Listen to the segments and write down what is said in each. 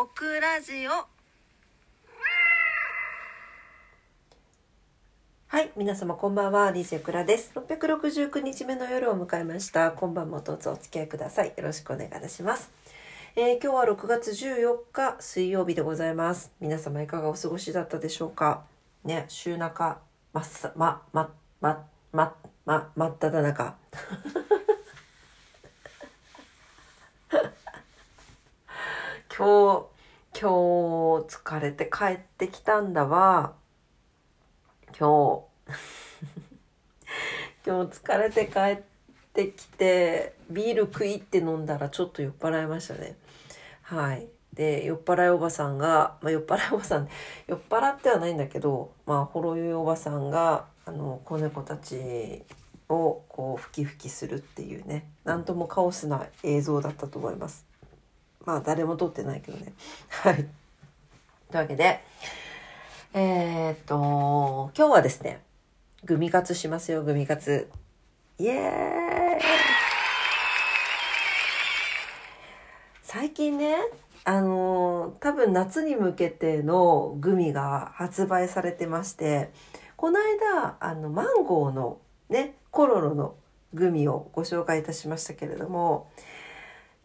オクラジオはい、皆様こんばんは、DJ クラです。669日目の夜を迎えました。今晩もどうぞお付き合いください。よろしくお願いいたします。えー今日は6月14日水曜日でございます。皆様いかがお過ごしだったでしょうか？ね、週中、まっさ、ま、ま、ま、ま、ま、まっただ中。今日、今日疲れて帰ってきたんだわ。今日。今日疲れて帰ってきてビール食いって飲んだらちょっと酔っ払いましたね。はい。で酔っ払いおばさんが、まあ、酔っ払いおばさん酔っ払ってはないんだけどまあほろ酔いおばさんがあの子猫たちをこうふきふきするっていうね。なんともカオスな映像だったと思います。まあ誰も撮ってないけどね はいというわけでえー、っと、今日はですね、グミ活しますよ、グミ活。イエーイ最近ね、あの多分夏に向けてのグミが発売されてまして、この間、あの、マンゴーのね、コロロのグミをご紹介いたしましたけれども、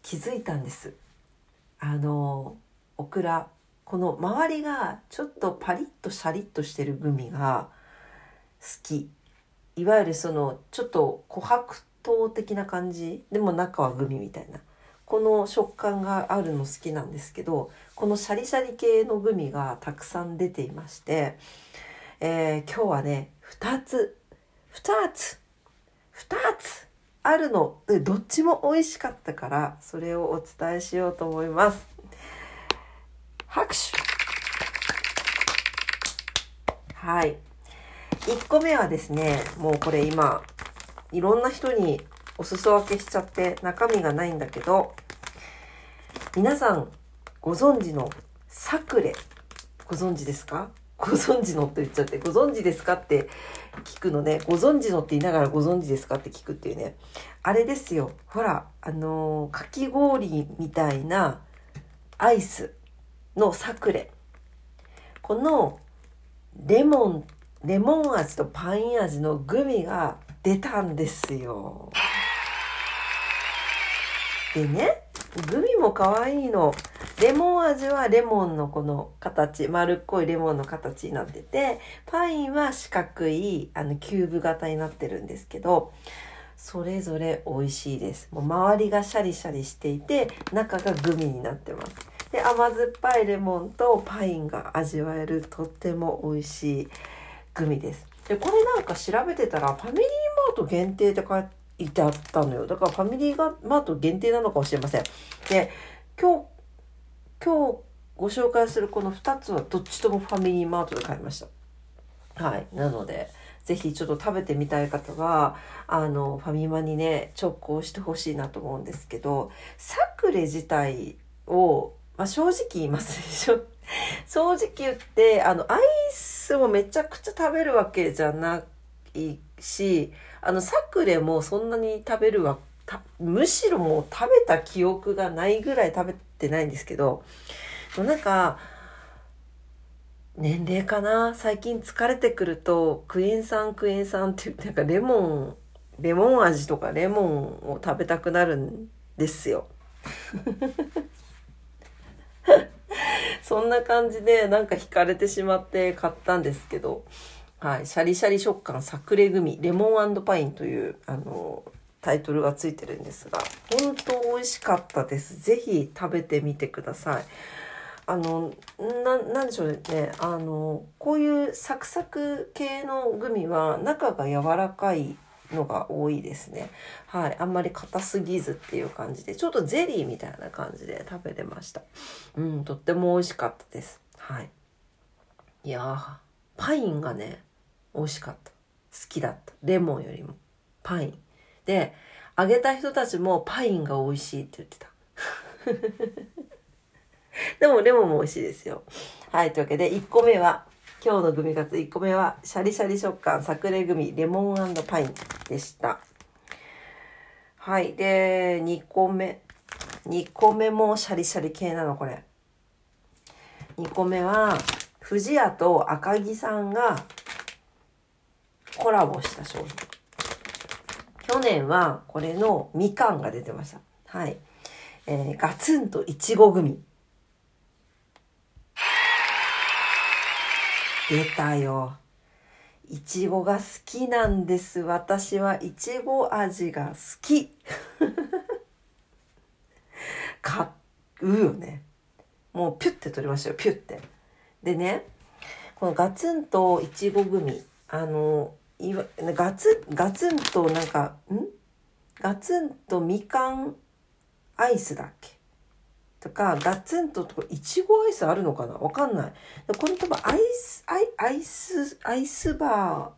気づいたんです。あのオクラ。この周りがちょっとパリッとシャリッとしてるグミが好き。いわゆるそのちょっと琥珀糖的な感じでも中はグミみたいな。この食感があるの好きなんですけどこのシャリシャリ系のグミがたくさん出ていまして、えー今日はね2つ。2つ。2つ。あるの。どっちも美味しかったからそれをお伝えしようと思います。拍手。はい。1個目はですねもうこれ今いろんな人にお裾分けしちゃって中身がないんだけど皆さんご存知のサクレ。ご存知ですか？ご存知のって言っちゃってご存知ですか？って聞くのね。ご存知のって言いながらご存知ですかって聞くっていうね。あれですよ。ほらあのーかき氷みたいなアイスのサクレ。このレモンレモン味とパイン味のグミが出たんですよ。でねグミも可愛いの。レモン味はレモンのこの形丸っこいレモンの形になっててパインは四角いあのキューブ型になってるんですけどそれぞれ美味しいです。もう周りがシャリシャリしていて中がグミになってます。で甘酸っぱいレモンとパインが味わえるとっても美味しいグミです。でこれなんか調べてたらファミリーマート限定って書いてあったのよ。だからファミリーマート限定なのかもしれません。で今日今日ご紹介するこの2つはどっちともファミリーマートで買いました。はい。なのでぜひちょっと食べてみたい方はあのファミマにね直行してほしいなと思うんですけどサクレ自体を、まあ、正直言いますでしょ。正直言ってあのアイスをめちゃくちゃ食べるわけじゃないしあのサクレもそんなに食べるわむしろもう食べた記憶がないぐらい食べってないんですけどなんか年齢かな？最近疲れてくるとクエン酸クエン酸って言ってなんかレモンレモン味とかレモンを食べたくなるんですよ。そんな感じでなんか惹かれてしまって買ったんですけど、はい、シャリシャリ食感サクレグミレモンパインというあのタイトルがついてるんですが本当美味しかったです。ぜひ食べてみてください。あのななんでしょうね。あのこういうサクサク系のグミは中が柔らかいのが多いですね。はい。あんまり硬すぎずっていう感じでちょっとゼリーみたいな感じで食べてました。うんとっても美味しかったです。はい。いやパインがね美味しかった。好きだった。レモンよりも。パイン。であげた人たちもパインが美味しいって言ってた。でもレモンも美味しいですよ。はいというわけで1個目は今日のグミカツ。1個目はシャリシャリ食感サクレグミレモンパインでした。はいで2個目。2個目もシャリシャリ系なのこれ。2個目は、藤屋と赤木さんがコラボした商品。去年はこれのみかんが出てました。はい。えー、ガツンといちごグミ。出たよ。いちごが好きなんです。私はいちご味が好き。買うよね。もうピュッて取りましたよ。ピュッて。でね、このガツンといちごグミ。あの、いわガツガツンとなんか、ん？ガツンとみかんアイスだっけ？とか、ガツンととか、いちごアイスあるのかな？わかんない。これ多分アイス、アイアイス、アイスバ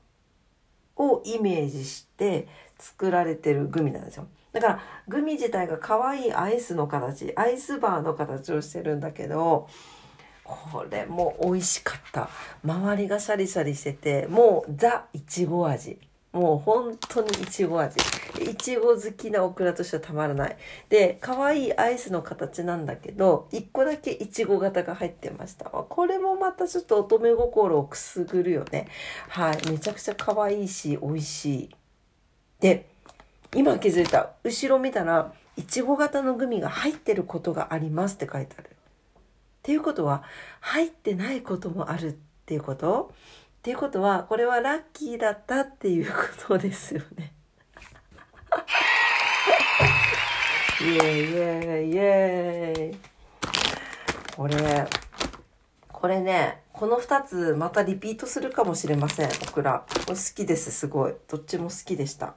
ーをイメージして作られてるグミなんですよ。だから、グミ自体が可愛いアイスの形、アイスバーの形をしてるんだけど、これも美味しかった。周りがシャリシャリしてて、もうザ・いちご味。もう本当にいちご味。いちご好きなオクラとしてはたまらない。で、可愛いアイスの形なんだけど、一個だけいちご型が入ってました。これもまたちょっと乙女心をくすぐるよね。はい。めちゃくちゃ可愛いし、美味しい。で、今気づいた。後ろ見たら、いちご型のグミが入ってることがありますって書いてある。っていうことは、入ってないこともあるっていうこと？っていうことは、これはラッキーだったっていうことですよね。イエーイイエーイイエーイこれ、これね、この2つまたリピートするかもしれません、オクラ。好きです、すごい。どっちも好きでした。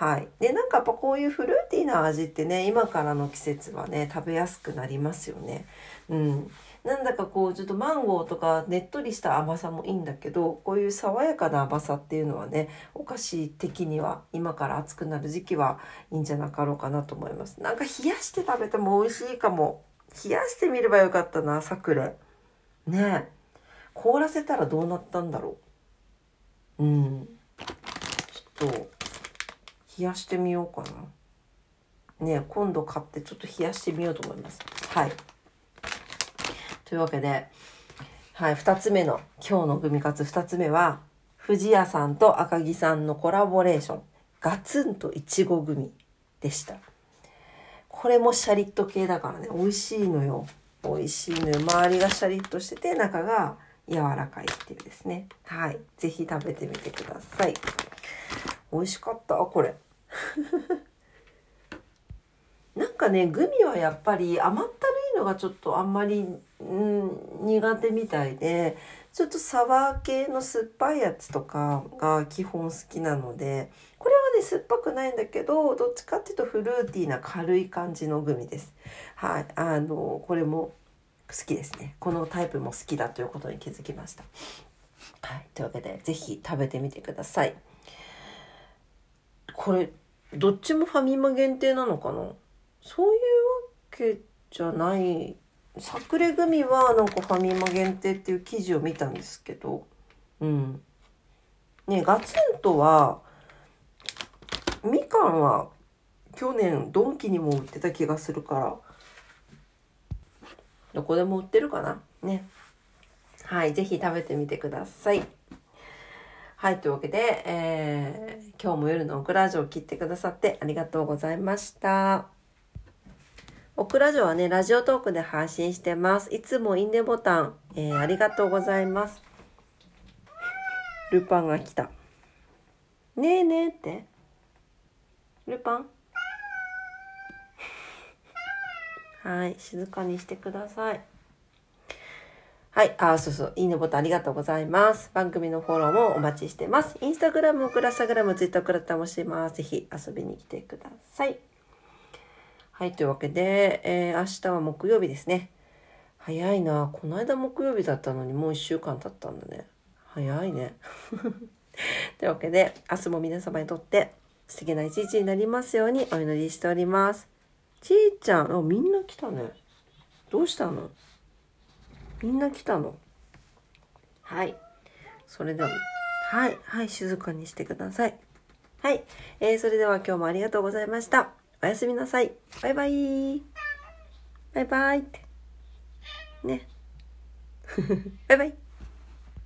はい。で、なんかやっぱこういうフルーティーな味ってね、今からの季節はね、食べやすくなりますよね。うん。なんだかこうちょっとマンゴーとかねっとりした甘さもいいんだけどこういう爽やかな甘さっていうのはねお菓子的には今から暑くなる時期はいいんじゃなかろうかなと思いますなんか冷やして食べても美味しいかも冷やしてみればよかったなサクレね凍らせたらどうなったんだろううんちょっと冷やしてみようかなね今度買ってちょっと冷やしてみようと思いますはいというわけで、はい、2つ目の、今日のグミカツ2つ目は、藤屋さんと赤木さんのコラボレーション、ガツンといちごグミでした。これもシャリッと系だからね、美味しいのよ。美味しいのよ。周りがシャリッとしてて、中が柔らかいっていうですね。はい。ぜひ食べてみてください。美味しかった、これ。なんかね、グミはやっぱり甘ったるいのがちょっとあんまりうん、苦手みたいでちょっとサワー系の酸っぱいやつとかが基本好きなのでこれはね酸っぱくないんだけどどっちかっていうとフルーティーな軽い感じのグミです。はい、あのこれも好きですね。このタイプも好きだということに気づきました。はい、というわけで是非食べてみてください。これどっちもファミマ限定なのかな？そういうわけじゃないサクレグミはなんかファミマ限定っていう記事を見たんですけど、うん。ね、ガツンとは、みかんは去年ドンキにも売ってた気がするから、どこでも売ってるかな？ね。はい、ぜひ食べてみてください。はい、というわけで、えー、今日も夜のオクラジオを切ってくださってありがとうございました。オクラジオはね、ラジオトークで配信してます。いつもいいねボタン、えー、ありがとうございます。ルパンが来た。ねえねえって。ルパン？はい、静かにしてください。はい。あ、そうそう。いいねボタンありがとうございます。番組のフォローもお待ちしてます。インスタグラム、クラスタグラム、ツイッタークラッタもします。ぜひ遊びに来てください。はい、というわけで、えー、明日は木曜日ですね。早いな。この間木曜日だったのにもう1週間経ったんだね。早いね。というわけで、明日も皆様にとって素敵な一日になりますようにお祈りしております。ちーちゃん、あ、みんな来たね。どうしたの？みんな来たの？はい。それでは、はい、はい、静かにしてください。はい。えー、それでは今日もありがとうございました。おやすみなさい。バイバイ。バイバイって。ね。バイバイ